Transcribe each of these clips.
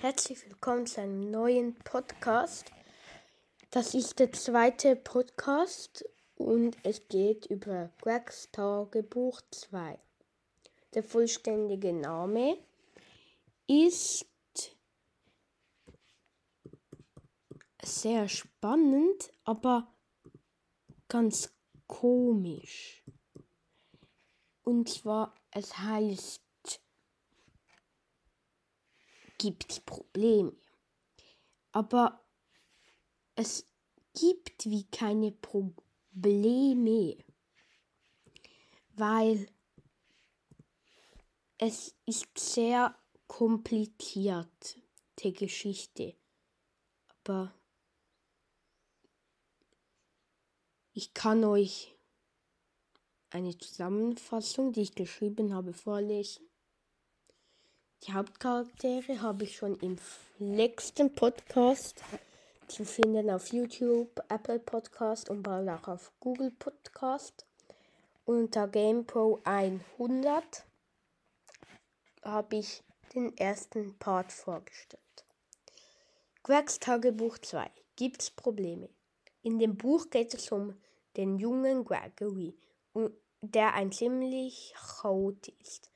Herzlich willkommen zu einem neuen Podcast. Das ist der zweite Podcast und es geht über Gregs Tagebuch 2. Der vollständige Name ist sehr spannend, aber ganz komisch. Und zwar, es heißt gibt Probleme. Aber es gibt wie keine Probleme, weil es ist sehr kompliziert, die Geschichte. Aber ich kann euch eine Zusammenfassung, die ich geschrieben habe, vorlesen. Die Hauptcharaktere habe ich schon im letzten Podcast zu finden auf YouTube, Apple Podcast und bald auch auf Google Podcast. Unter GamePro 100 habe ich den ersten Part vorgestellt. Gregs Tagebuch 2. Gibt's Probleme? In dem Buch geht es um den jungen Gregory, der ein ziemlich Chaot ist.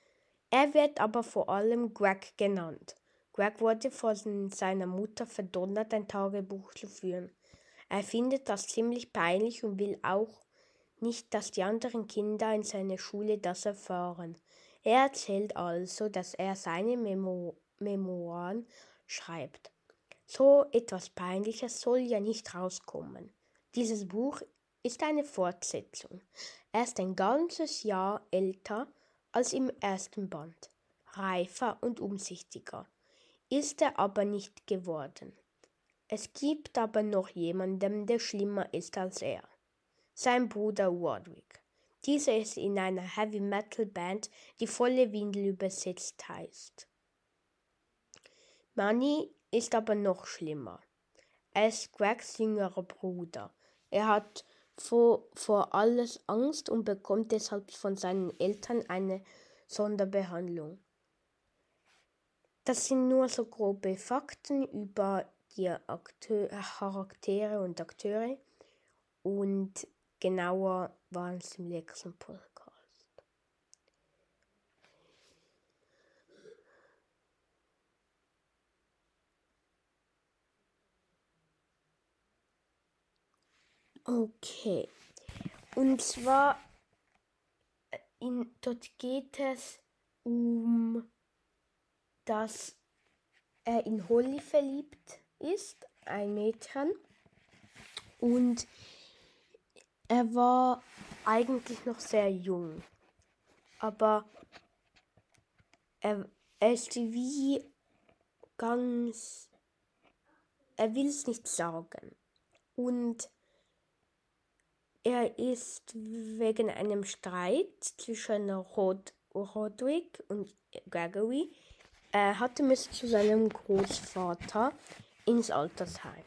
Er wird aber vor allem Greg genannt. Greg wurde von seiner Mutter verdonnert, ein Tagebuch zu führen. Er findet das ziemlich peinlich und will auch nicht, dass die anderen Kinder in seiner Schule das erfahren. Er erzählt also, dass er seine Memo Memoiren schreibt. So etwas Peinliches soll ja nicht rauskommen. Dieses Buch ist eine Fortsetzung. Er ist ein ganzes Jahr älter als im ersten Band. Reifer und umsichtiger ist er aber nicht geworden. Es gibt aber noch jemanden, der schlimmer ist als er. Sein Bruder Warwick. Dieser ist in einer Heavy Metal Band, die volle Windel übersetzt heißt. Manny ist aber noch schlimmer. Er ist Gregs jüngerer Bruder. Er hat vor, vor alles Angst und bekommt deshalb von seinen Eltern eine Sonderbehandlung. Das sind nur so grobe Fakten über die Akteur, Charaktere und Akteure und genauer waren es im letzten Podcast. Okay. Und zwar, äh, in, dort geht es um, dass er in Holly verliebt ist, ein Mädchen. Und er war eigentlich noch sehr jung. Aber er, er ist wie ganz. Er will es nicht sagen. Und er ist wegen einem Streit zwischen Rod Roderick und Gregory er hatte müssen zu seinem Großvater ins Altersheim.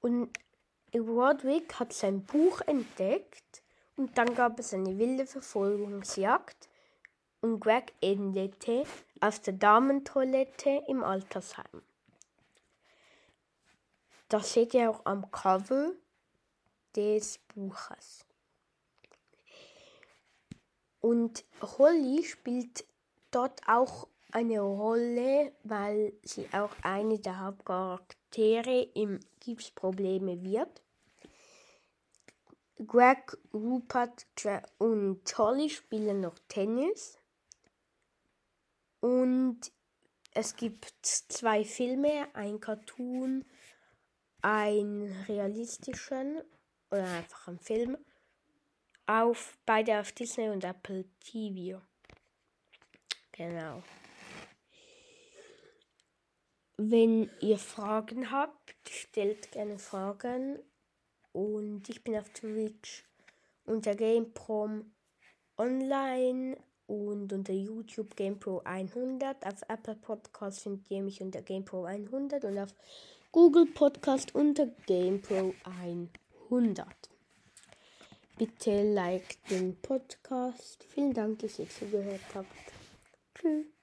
Und Roderick hat sein Buch entdeckt und dann gab es eine wilde Verfolgungsjagd und Greg endete auf der Damentoilette im Altersheim. Das seht ihr auch am Cover des Buches. Und Holly spielt dort auch eine Rolle, weil sie auch eine der Hauptcharaktere im Gips Probleme wird. Greg, Rupert und Holly spielen noch Tennis. Und es gibt zwei Filme, ein Cartoon, einen realistischen oder einfach ein Film, auf beide auf Disney und Apple TV. Genau. Wenn ihr Fragen habt, stellt gerne Fragen. Und ich bin auf Twitch unter GameProm online und unter YouTube GamePro 100. Auf Apple Podcast findet ihr mich unter GamePro 100 und auf Google Podcast unter GamePro 100. 100. Bitte like den Podcast. Vielen Dank, dass ihr zugehört habt. Tschüss.